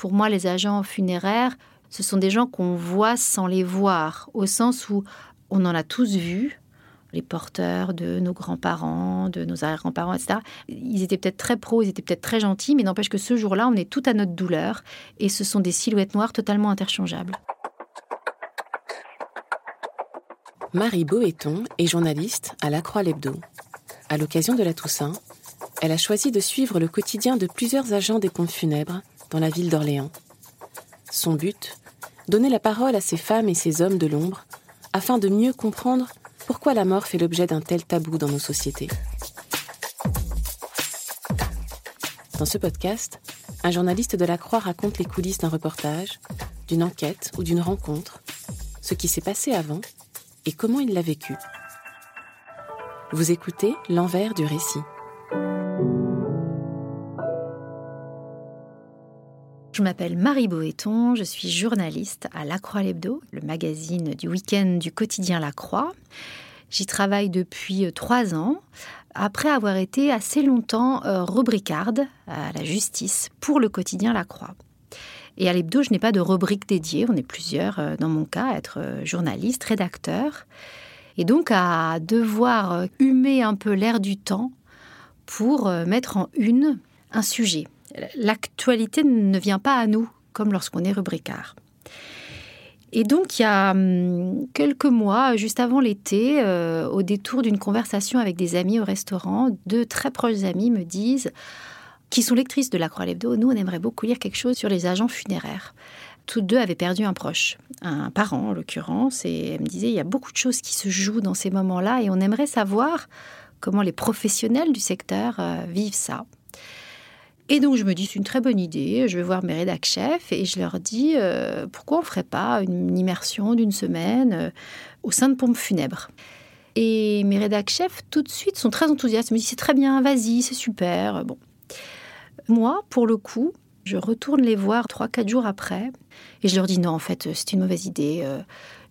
Pour moi, les agents funéraires, ce sont des gens qu'on voit sans les voir, au sens où on en a tous vu, les porteurs de nos grands-parents, de nos arrière-grands-parents, etc. Ils étaient peut-être très pros, ils étaient peut-être très gentils, mais n'empêche que ce jour-là, on est tout à notre douleur, et ce sont des silhouettes noires totalement interchangeables. Marie Boéton est journaliste à La Croix l'Hebdo. À l'occasion de la Toussaint, elle a choisi de suivre le quotidien de plusieurs agents des pompes funèbres dans la ville d'Orléans. Son but Donner la parole à ces femmes et ces hommes de l'ombre afin de mieux comprendre pourquoi la mort fait l'objet d'un tel tabou dans nos sociétés. Dans ce podcast, un journaliste de la Croix raconte les coulisses d'un reportage, d'une enquête ou d'une rencontre, ce qui s'est passé avant et comment il l'a vécu. Vous écoutez l'envers du récit. Je m'appelle Marie Boéton, je suis journaliste à La Croix l'Hebdo, le magazine du week-end du quotidien La Croix. J'y travaille depuis euh, trois ans, après avoir été assez longtemps euh, rubricarde à la justice pour le quotidien La Croix. Et à l'hebdo, je n'ai pas de rubrique dédiée. On est plusieurs, euh, dans mon cas, à être journaliste, rédacteur. Et donc à devoir humer un peu l'air du temps pour mettre en une un sujet. L'actualité ne vient pas à nous, comme lorsqu'on est rubricard. Et donc, il y a hum, quelques mois, juste avant l'été, au détour d'une conversation avec des amis au restaurant, deux très proches amis me disent qui sont lectrices de la Croix l'Hebdo, nous, on aimerait beaucoup lire quelque chose sur les agents funéraires. Toutes deux avaient perdu un proche, un parent en l'occurrence, et elles me disaient il y a beaucoup de choses qui se jouent dans ces moments-là, et on aimerait savoir comment les professionnels du secteur euh, vivent ça. Et donc je me dis c'est une très bonne idée, je vais voir mes rédac chefs et je leur dis euh, pourquoi on ne ferait pas une immersion d'une semaine euh, au sein de pompes funèbres. Et mes rédac chefs tout de suite sont très enthousiastes, ils me disent c'est très bien, vas-y, c'est super. Bon, moi, pour le coup, je retourne les voir 3-4 jours après et je leur dis non, en fait, c'est une mauvaise idée. Euh,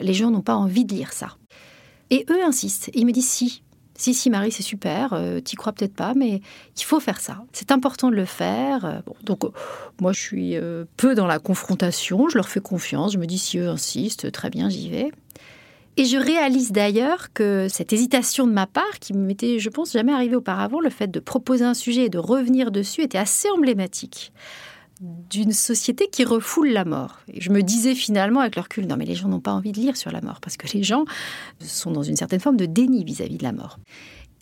les gens n'ont pas envie de lire ça. Et eux insistent. ils me disent si. Si, si, Marie, c'est super, euh, t'y crois peut-être pas, mais il faut faire ça. C'est important de le faire. Euh, donc, moi, je suis peu dans la confrontation, je leur fais confiance, je me dis si eux insistent, très bien, j'y vais. Et je réalise d'ailleurs que cette hésitation de ma part, qui m'était, je pense, jamais arrivée auparavant, le fait de proposer un sujet et de revenir dessus, était assez emblématique d'une société qui refoule la mort. Je me disais finalement avec le recul, non mais les gens n'ont pas envie de lire sur la mort, parce que les gens sont dans une certaine forme de déni vis-à-vis de la mort.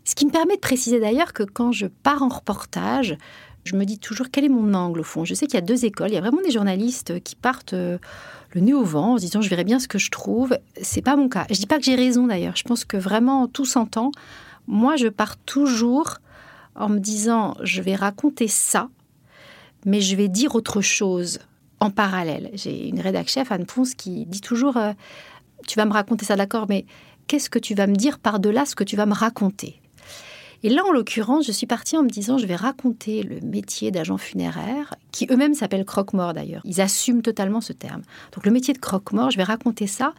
Ce qui me permet de préciser d'ailleurs que quand je pars en reportage, je me dis toujours quel est mon angle au fond? Je sais qu'il y a deux écoles. Il y a vraiment des journalistes qui partent euh, le nez au vent en se disant je verrai bien ce que je trouve. C'est pas mon cas. Je dis pas que j'ai raison d'ailleurs. Je pense que vraiment tout s'entend. Moi, je pars toujours en me disant je vais raconter ça, mais je vais dire autre chose en parallèle. J'ai une rédac chef, Anne Ponce, qui dit toujours euh, tu vas me raconter ça, d'accord, mais qu'est-ce que tu vas me dire par-delà ce que tu vas me raconter? Et là, en l'occurrence, je suis partie en me disant, je vais raconter le métier d'agent funéraire, qui eux-mêmes s'appellent croque-mort d'ailleurs. Ils assument totalement ce terme. Donc le métier de croque-mort, je vais raconter ça.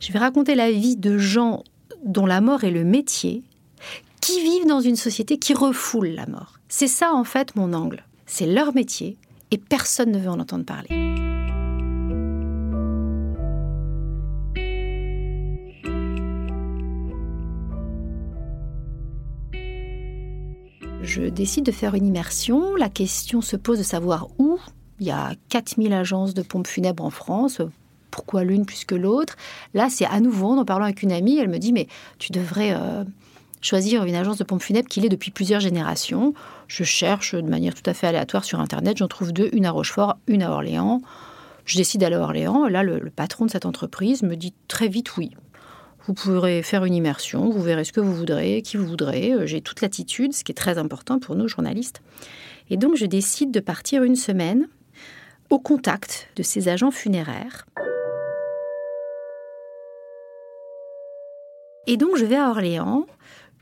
Je vais raconter la vie de gens dont la mort est le métier, qui vivent dans une société qui refoule la mort. C'est ça en fait mon angle. C'est leur métier et personne ne veut en entendre parler. je décide de faire une immersion. La question se pose de savoir où. Il y a 4000 agences de pompes funèbres en France. Pourquoi l'une plus que l'autre? Là, c'est à nouveau, en parlant avec une amie, elle me dit, mais tu devrais euh, choisir une agence de pompes funèbres qui l'est depuis plusieurs générations. Je cherche de manière tout à fait aléatoire sur Internet. J'en trouve deux, une à Rochefort, une à Orléans. Je décide d'aller à Orléans. là, le patron de cette entreprise me dit très vite oui. Vous pourrez faire une immersion, vous verrez ce que vous voudrez, qui vous voudrez. Euh, j'ai toute l'attitude, ce qui est très important pour nous journalistes. Et donc, je décide de partir une semaine au contact de ces agents funéraires. Et donc je vais à Orléans,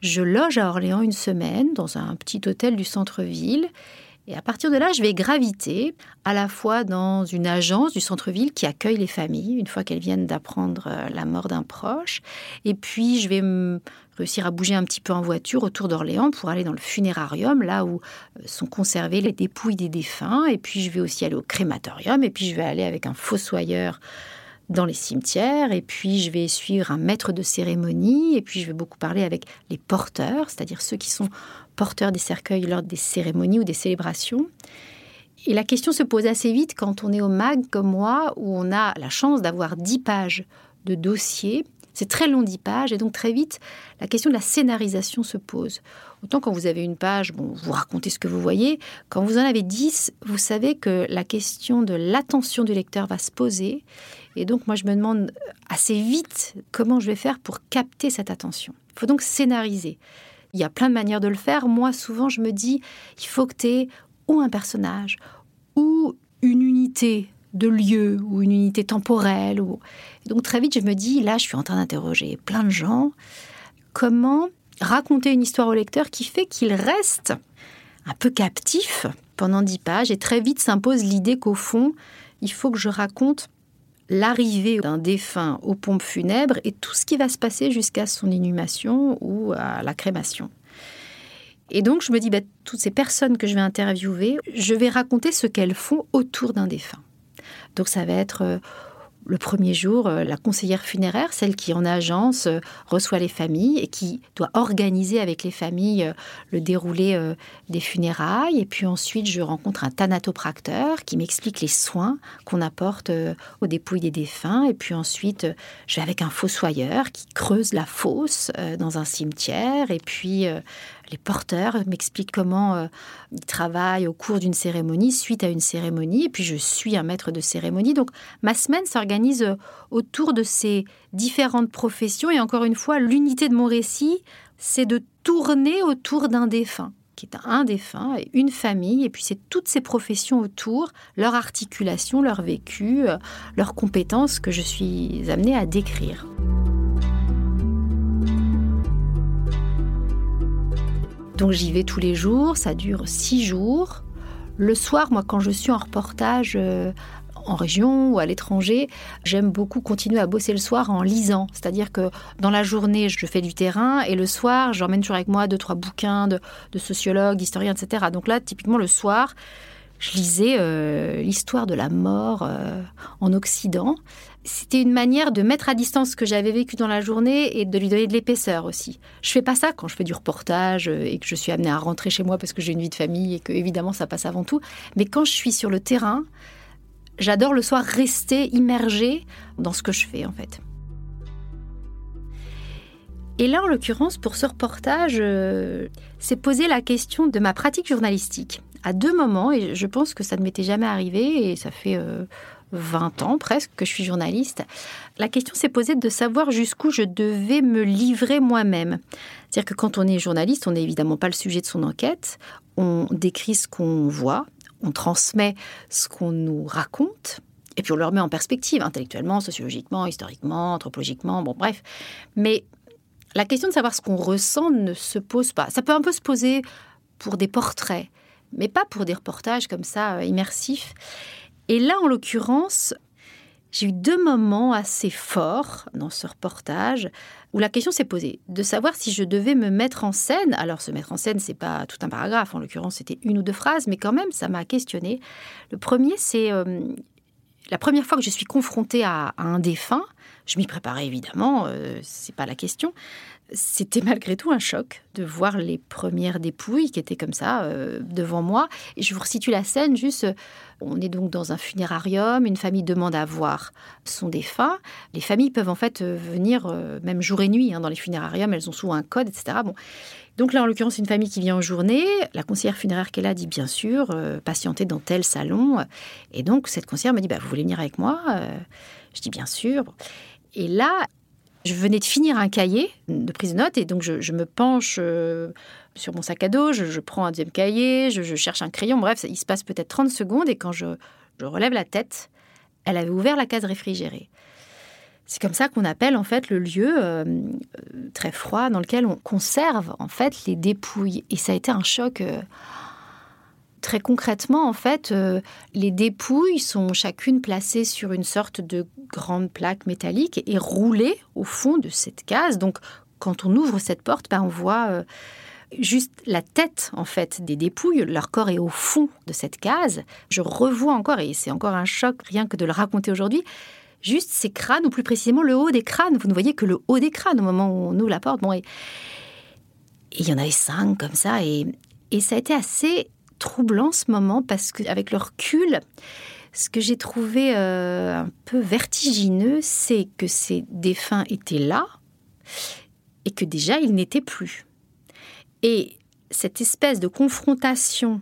je loge à Orléans une semaine dans un petit hôtel du centre-ville. Et à partir de là, je vais graviter à la fois dans une agence du centre-ville qui accueille les familles une fois qu'elles viennent d'apprendre euh, la mort d'un proche. Et puis, je vais réussir à bouger un petit peu en voiture autour d'Orléans pour aller dans le funérarium, là où euh, sont conservées les dépouilles des défunts. Et puis, je vais aussi aller au crématorium. Et puis, je vais aller avec un fossoyeur dans les cimetières, et puis je vais suivre un maître de cérémonie, et puis je vais beaucoup parler avec les porteurs, c'est-à-dire ceux qui sont porteurs des cercueils lors des cérémonies ou des célébrations. Et la question se pose assez vite quand on est au MAG comme moi, où on a la chance d'avoir 10 pages de dossiers. C'est très long, 10 pages, et donc très vite, la question de la scénarisation se pose. Autant quand vous avez une page, bon, vous racontez ce que vous voyez. Quand vous en avez 10, vous savez que la question de l'attention du lecteur va se poser et donc, moi, je me demande assez vite comment je vais faire pour capter cette attention. Il faut donc scénariser. Il y a plein de manières de le faire. Moi, souvent, je me dis, il faut que tu aies ou un personnage, ou une unité de lieu, ou une unité temporelle. Ou... Donc, très vite, je me dis, là, je suis en train d'interroger plein de gens. Comment raconter une histoire au lecteur qui fait qu'il reste un peu captif pendant dix pages et très vite s'impose l'idée qu'au fond, il faut que je raconte l'arrivée d'un défunt aux pompes funèbres et tout ce qui va se passer jusqu'à son inhumation ou à la crémation. Et donc je me dis, bah, toutes ces personnes que je vais interviewer, je vais raconter ce qu'elles font autour d'un défunt. Donc ça va être euh, le premier jour, euh, la conseillère funéraire, celle qui en agence euh, reçoit les familles et qui doit organiser avec les familles le déroulé des funérailles. Et puis ensuite, je rencontre un thanatopracteur qui m'explique les soins qu'on apporte aux dépouilles des défunts. Et puis ensuite, je vais avec un fossoyeur qui creuse la fosse dans un cimetière. Et puis les porteurs m'expliquent comment euh, ils travaillent au cours d'une cérémonie, suite à une cérémonie, et puis je suis un maître de cérémonie. Donc ma semaine s'organise euh, autour de ces différentes professions, et encore une fois, l'unité de mon récit, c'est de tourner autour d'un défunt qui est un défunt et une famille, et puis c'est toutes ces professions autour, leur articulation, leur vécu, euh, leurs compétences que je suis amenée à décrire. Donc j'y vais tous les jours, ça dure six jours. Le soir, moi, quand je suis en reportage euh, en région ou à l'étranger, j'aime beaucoup continuer à bosser le soir en lisant. C'est-à-dire que dans la journée, je fais du terrain et le soir, j'emmène toujours avec moi deux, trois bouquins de, sociologues, d'historiens, etc. Donc là, typiquement, le soir, je lisais euh, l'histoire de la mort euh, en Occident c'était une manière de mettre à distance ce que j'avais vécu dans la journée et de lui donner de l'épaisseur aussi. Je fais pas ça quand je fais du reportage euh, et que je suis amenée à rentrer chez moi parce que j'ai une vie de famille et que évidemment ça passe avant tout. Mais quand je suis sur le terrain, j'adore le soir rester immergée dans ce que je fais en fait. Et là, en l'occurrence, pour ce reportage, euh, c'est poser la question de ma pratique journalistique. À deux moments, et je pense que ça ne m'était jamais arrivé, et ça fait euh, 20 ans presque que je suis journaliste, la question s'est posée de savoir jusqu'où je devais me livrer moi-même. C'est-à-dire que quand on est journaliste, on n'est évidemment pas le sujet de son enquête, on décrit ce qu'on voit, on transmet ce qu'on nous raconte, et puis on le remet en perspective, intellectuellement, sociologiquement, historiquement, anthropologiquement, bon bref. Mais la question de savoir ce qu'on ressent ne se pose pas. Ça peut un peu se poser pour des portraits, mais pas pour des reportages comme ça, euh, immersifs. Et là, en l'occurrence, j'ai eu deux moments assez forts dans ce reportage où la question s'est posée de savoir si je devais me mettre en scène. Alors, se mettre en scène, c'est pas tout un paragraphe. En l'occurrence, c'était une ou deux phrases, mais quand même, ça m'a questionné. Le premier, c'est euh, la première fois que je suis confrontée à, un défunt. Je m'y préparais évidemment, euh, c'est pas la question c'était malgré tout un choc de voir les premières dépouilles qui étaient comme ça euh, devant moi. Et je vous resitue la scène juste. On est donc dans un funérarium, une famille demande à voir son défunt. Les familles peuvent en fait euh, venir euh, même jour et nuit hein, dans les funérariums, elles ont souvent un code, etc. Bon. Donc là, en l'occurrence, une famille qui vient en journée. La conseillère funéraire est là dit bien sûr, patienter dans tel salon. Et donc cette conseillère me dit, bah, vous voulez venir avec moi Je dis bien sûr. Et là, je venais de finir un cahier de prise de notes et donc je, me penche euh, sur mon sac à dos, je, prends un deuxième cahier, je, cherche un crayon, bref, il se passe peut-être 30 secondes et quand je relève la tête. Elle avait ouvert la case réfrigérée. C'est comme ça qu'on appelle en fait le lieu euh, très froid dans lequel on conserve en fait les dépouilles. Et ça a été un choc. Euh, très concrètement, en fait, euh, les dépouilles sont chacune placées sur une sorte de grande plaque métallique et roulées au fond de cette case. Donc, quand on ouvre cette porte, ben, on voit juste la tête en fait des dépouilles, leur corps est au fond de cette case. Je revois encore, et c'est encore un choc rien que de le raconter aujourd'hui, juste ces crânes, ou plus précisément le haut des crânes. Vous ne voyez que le haut des crânes au moment où on ouvre la porte. Bon, et, il y en avait cinq comme ça, et, ça a été assez troublant ce moment parce qu'avec le recul, ce que j'ai trouvé euh, un peu vertigineux, c'est que ces défunts étaient là et que déjà ils n'étaient plus. Et cette espèce de confrontation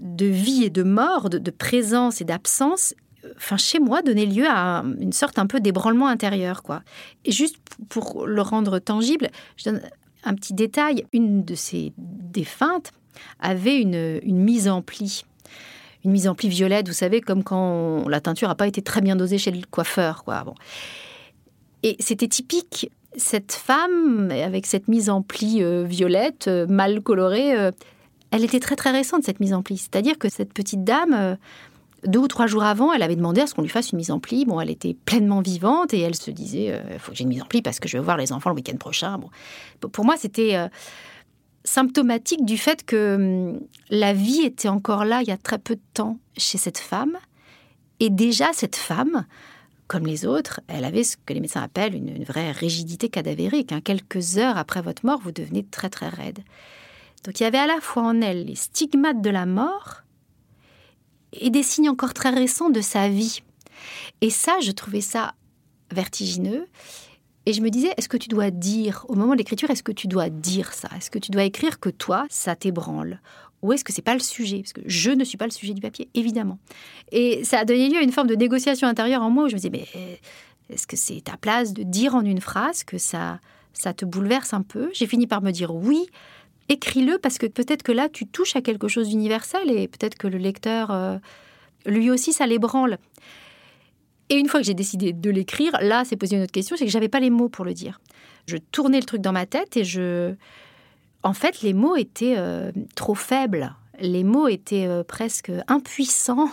de vie et de mort, de, présence et d'absence, enfin chez moi donnait lieu à une sorte un peu d'ébranlement intérieur quoi. Et juste pour le rendre tangible, je donne un petit détail. Une de ces défuntes avait une, mise en pli. Une mise en pli violette, vous savez, comme quand la teinture n'a pas été très bien dosée chez le coiffeur. Quoi. Bon. Et c'était typique cette femme, avec cette mise en pli euh, violette, euh, mal colorée, euh, elle était très très récente, cette mise en pli. C'est-à-dire que cette petite dame, deux ou trois jours avant, elle avait demandé à ce qu'on lui fasse une mise en pli. Bon, elle était pleinement vivante et elle se disait, il faut que j'ai une mise en pli parce que je vais voir les enfants le week-end prochain. Bon. Pour moi, c'était symptomatique du fait que hum, la vie était encore là il y a très peu de temps chez cette femme. Et déjà, cette femme, comme les autres, elle avait ce que les médecins appellent une, vraie rigidité cadavérique. Hein. Quelques heures après votre mort, vous devenez très très raide. Donc il y avait à la fois en elle les stigmates de la mort et des signes encore très récents de sa vie. Et ça, je trouvais ça vertigineux. Et je me disais, est-ce que tu dois dire, au moment de l'écriture, est-ce que tu dois dire ça? Est-ce que tu dois écrire que toi, ça t'ébranle? Ou est-ce que c'est pas le sujet? Parce que je ne suis pas le sujet du papier, évidemment. Et ça a donné lieu à une forme de négociation intérieure en moi où je me disais, mais euh, est-ce que c'est ta place de dire en une phrase que ça, ça te bouleverse un peu? J'ai fini par me dire oui, écris-le parce que peut-être que là, tu touches à quelque chose d'universel et peut-être que le lecteur, euh, lui aussi, ça l'ébranle. Et une fois que j'ai décidé de l'écrire, là, c'est posé une autre question, c'est que j'avais pas les mots pour le dire. Je tournais le truc dans ma tête et je, en fait, les mots étaient euh, trop faibles. Les mots étaient euh, presque impuissants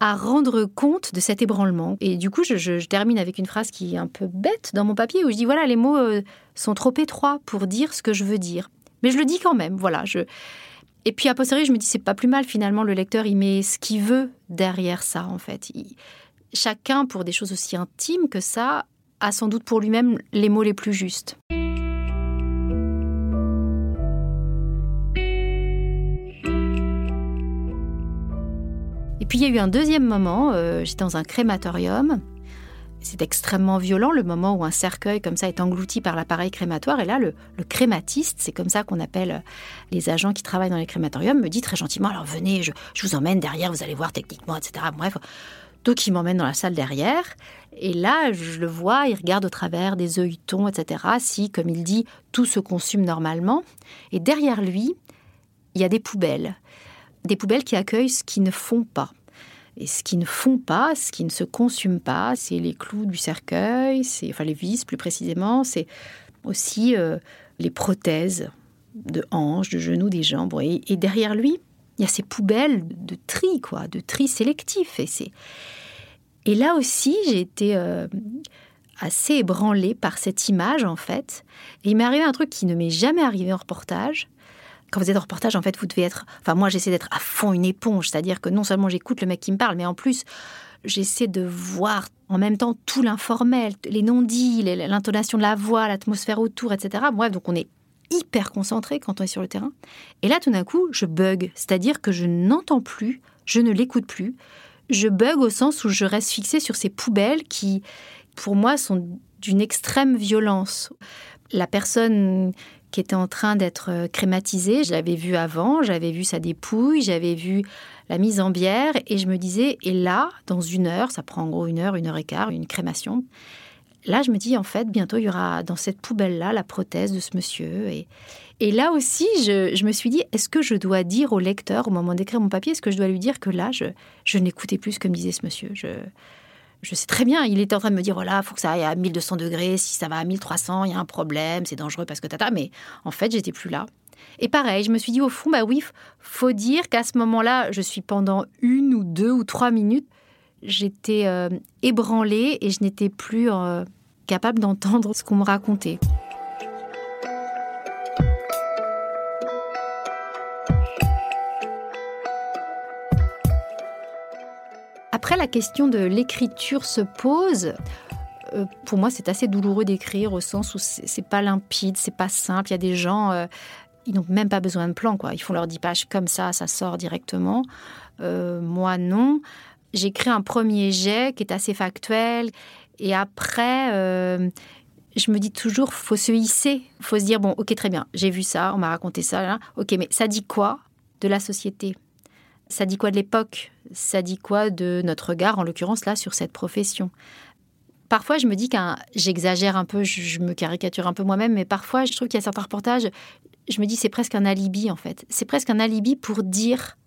à rendre compte de cet ébranlement. Et du coup, je, termine avec une phrase qui est un peu bête dans mon papier où je dis voilà, les mots euh, sont trop étroits pour dire ce que je veux dire. Mais je le dis quand même, voilà. Je... Et puis à posteriori, je me dis c'est pas plus mal finalement. Le lecteur, il met ce qu'il veut derrière ça, en fait. Chacun, pour des choses aussi intimes que ça, a sans doute pour lui-même les mots les plus justes. Et puis il y a eu un deuxième moment, euh, j'étais dans un crématorium. C'est extrêmement violent le moment où un cercueil comme ça est englouti par l'appareil crématoire. Et là, le, crématiste, c'est comme ça qu'on appelle euh, les agents qui travaillent dans les crématoriums, me dit très gentiment, alors venez, je, vous emmène derrière, vous allez voir techniquement, etc. Bref, donc m'emmène dans la salle derrière. Et là, je le vois, il regarde au travers des œilletons, etc. Si, comme il dit, tout se consume normalement. Et derrière lui, il y a des poubelles des poubelles qui accueillent ce qui ne font pas. Et ce qui ne font pas, ce qui ne se consume pas, c'est les clous du cercueil, c'est enfin les vis plus précisément, c'est aussi euh, les prothèses de hanches, de genoux, des jambes. Et, derrière lui, il y a ces poubelles de tri, quoi, de tri sélectif. Et, et là aussi, j'ai été euh, assez ébranlée par cette image, en fait. Et il m'est arrivé un truc qui ne m'est jamais arrivé en reportage quand vous êtes en reportage, en fait, vous devez être. Enfin, moi, j'essaie d'être à fond une éponge, c'est-à-dire que non seulement j'écoute le mec qui me parle, mais en plus, j'essaie de voir en même temps tout l'informel, les non-dits, l'intonation de la voix, l'atmosphère autour, etc. Bref, donc on est hyper concentré quand on est sur le terrain. Et là, tout d'un coup, je bug, c'est-à-dire que je n'entends plus, je ne l'écoute plus. Je bug au sens où je reste fixé sur ces poubelles qui, pour moi, sont d'une extrême violence. La personne qui était en train d'être euh, crématisé. Je l'avais vu avant, j'avais vu sa dépouille, j'avais vu la mise en bière, et je me disais, et là, dans une heure, ça prend en gros une heure, une heure et quart, une crémation. Là, je me dis, en fait, bientôt, il y aura dans cette poubelle-là la prothèse de ce monsieur. Et, Et là aussi, je, me suis dit, est-ce que je dois dire au lecteur, au moment d'écrire mon papier, est-ce que je dois lui dire que là, je, n'écoutais plus ce que me disait ce monsieur? Je, je sais très bien, il était en train de me dire, voilà, il faut que ça aille à 1200 degrés, si ça va à 1300, il y a un problème, c'est dangereux parce que tata, mais en fait, j'étais plus là. Et pareil, je me suis dit, au fond, bah oui, faut dire qu'à ce moment-là, je suis pendant une ou deux ou trois minutes, j'étais euh, ébranlée et je n'étais plus euh, capable d'entendre ce qu'on me racontait. Après, la question de l'écriture se pose. Euh, pour moi, c'est assez douloureux d'écrire au sens où c'est pas limpide, c'est pas simple. Il y a des gens, ils n'ont même pas besoin de plan, quoi. Ils font leur 10 pages comme ça, ça sort directement. Moi, non. J'écris un premier jet qui est assez factuel. Et après, je me dis toujours, faut se hisser. faut se dire, bon, ok, très bien, j'ai vu ça, on m'a raconté ça. Ok, mais ça dit quoi de la société? Ça dit quoi de l'époque? Ça dit quoi de notre regard, en l'occurrence là, sur cette profession? Parfois, je me dis que j'exagère un peu, je, me caricature un peu moi-même, mais parfois, je trouve qu'il y a certains reportages, je me dis c'est presque un alibi en fait. C'est presque un alibi pour dire,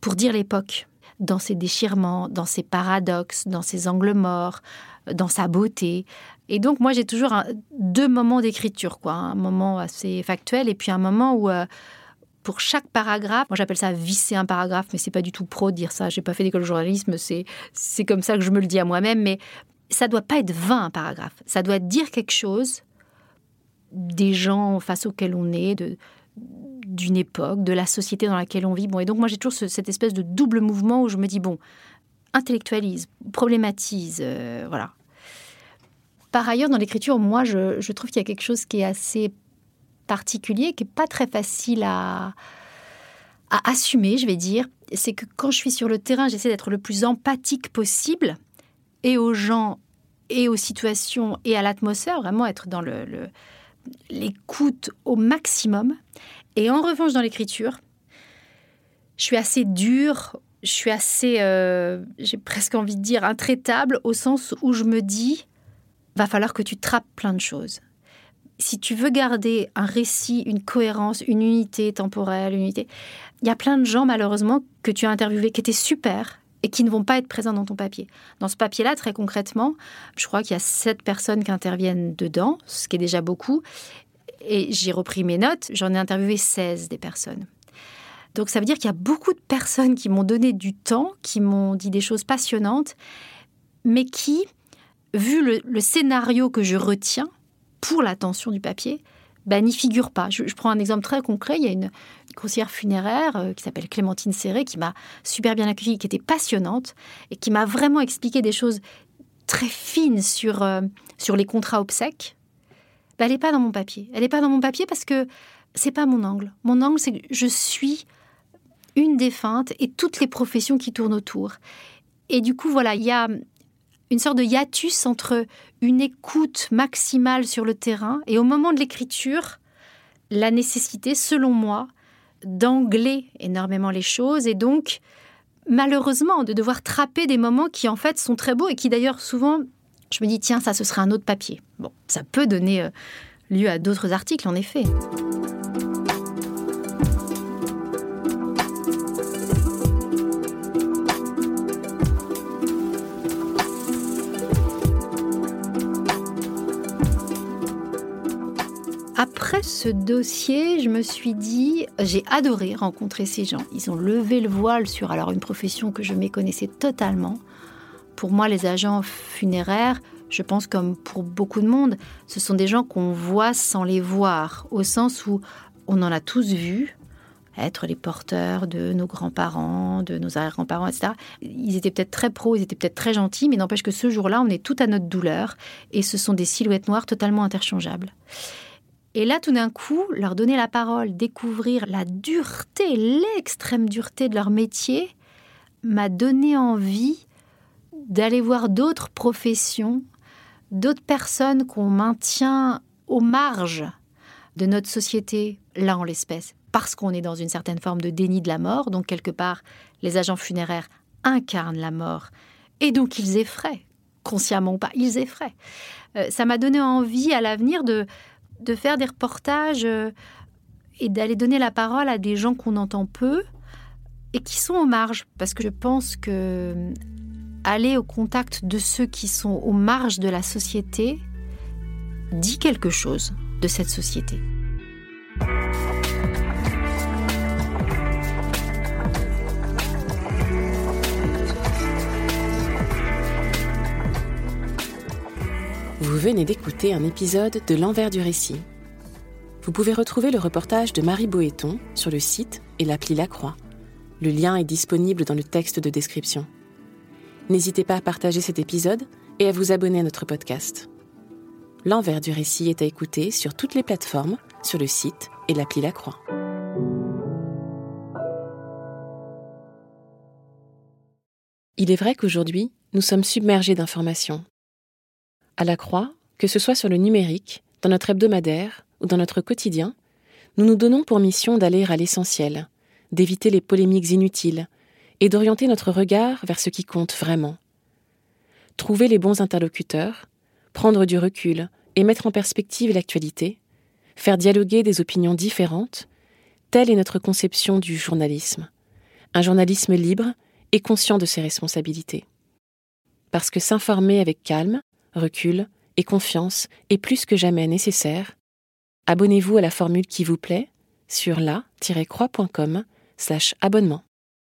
pour dire l'époque, dans ses déchirements, dans ses paradoxes, dans ses angles morts, dans sa beauté. Et donc, moi, j'ai toujours deux moments d'écriture, quoi. Un moment assez factuel et puis un moment où euh, pour chaque paragraphe, moi j'appelle ça visser un paragraphe, mais c'est pas du tout pro de dire ça. J'ai pas fait d'école de journalisme, c'est c'est comme ça que je me le dis à moi-même. Mais ça doit pas être vain un paragraphe. Ça doit dire quelque chose des gens face auxquels on est, de d'une époque, de la société dans laquelle on vit. Bon, et donc moi j'ai toujours cette espèce de double mouvement où je me dis bon, intellectualise, problématise, euh, voilà. Par ailleurs, dans l'écriture, moi, je, trouve qu'il y a quelque chose qui est assez particulier qui n'est pas très facile à, à assumer, je vais dire. C'est que quand je suis sur le terrain, j'essaie d'être le plus empathique possible et aux gens et aux situations et à l'atmosphère, vraiment être dans le, l'écoute au maximum. Et en revanche, dans l'écriture, je suis assez dure, je suis assez, euh, j'ai presque envie de dire, intraitable, au sens où je me dis, va falloir que tu trappes plein de choses si tu veux garder un récit, une cohérence, une unité temporelle, une unité, il y a plein de gens malheureusement que tu as interviewés qui étaient super et qui ne vont pas être présents dans ton papier. Dans ce papier-là, très concrètement, je crois qu'il y a sept personnes qui interviennent dedans, ce qui est déjà beaucoup. Et j'ai repris mes notes, j'en ai interviewé 16 des personnes. Donc ça veut dire qu'il y a beaucoup de personnes qui m'ont donné du temps, qui m'ont dit des choses passionnantes, mais qui, vu le scénario que je retiens, pour l'attention du papier, ben, n'y figure pas. Je, prends un exemple très concret. Il y a une conseillère funéraire euh, qui s'appelle Clémentine Serré qui m'a super bien accueillie, qui était passionnante et qui m'a vraiment expliqué des choses très fines sur, euh, sur les contrats obsèques. Ben, elle n'est pas dans mon papier. Elle n'est pas dans mon papier parce que c'est pas mon angle. Mon angle, c'est que je suis une défunte et toutes les professions qui tournent autour. Et du coup, voilà, il y a une sorte de hiatus entre une écoute maximale sur le terrain et au moment de l'écriture, la nécessité, selon moi, d'angler énormément les choses et donc malheureusement de devoir trapper des moments qui en fait sont très beaux et qui d'ailleurs souvent je me dis tiens ça ce serait un autre papier. Bon, ça peut donner euh, lieu à d'autres articles en effet. Après ce dossier, je me suis dit, j'ai adoré rencontrer ces gens. Ils ont levé le voile sur alors une profession que je méconnaissais totalement. Pour moi, les agents funéraires, je pense comme pour beaucoup de monde, ce sont des gens qu'on voit sans les voir, au sens où on en a tous vu être les porteurs de nos grands-parents, de nos arrière-grands-parents, etc. Ils étaient peut-être très pros, ils étaient peut-être très gentils, mais n'empêche que ce jour-là, on est tout à notre douleur, et ce sont des silhouettes noires totalement interchangeables. Et là, tout d'un coup, leur donner la parole, découvrir la dureté, l'extrême dureté de leur métier, m'a donné envie d'aller voir d'autres professions, d'autres personnes qu'on maintient aux marges de notre société, là en l'espèce, parce qu'on est dans une certaine forme de déni de la mort, donc quelque part, les agents funéraires incarnent la mort, et donc ils effraient, consciemment ou pas, ils effraient. Euh, ça m'a donné envie à l'avenir de de faire des reportages euh, et d'aller donner la parole à des gens qu'on entend peu et qui sont aux marges. Parce que je pense que aller au contact de ceux qui sont aux marges de la société dit quelque chose de cette société. Vous venez d'écouter un épisode de L'envers du récit. Vous pouvez retrouver le reportage de Marie Boéton sur le site et l'appli La Croix. Le lien est disponible dans le texte de description. N'hésitez pas à partager cet épisode et à vous abonner à notre podcast. L'envers du récit est à écouter sur toutes les plateformes, sur le site et l'appli La Croix. Il est vrai qu'aujourd'hui, nous sommes submergés d'informations à la Croix, que ce soit sur le numérique, dans notre hebdomadaire ou dans notre quotidien, nous nous donnons pour mission d'aller à l'essentiel, d'éviter les polémiques inutiles et d'orienter notre regard vers ce qui compte vraiment. Trouver les bons interlocuteurs, prendre du recul et mettre en perspective l'actualité, faire dialoguer des opinions différentes, telle est notre conception du journalisme. Un journalisme libre et conscient de ses responsabilités. Parce que s'informer avec calme, recul et confiance est plus que jamais nécessaire, abonnez-vous à la formule qui vous plaît sur la-croix.com slash abonnement.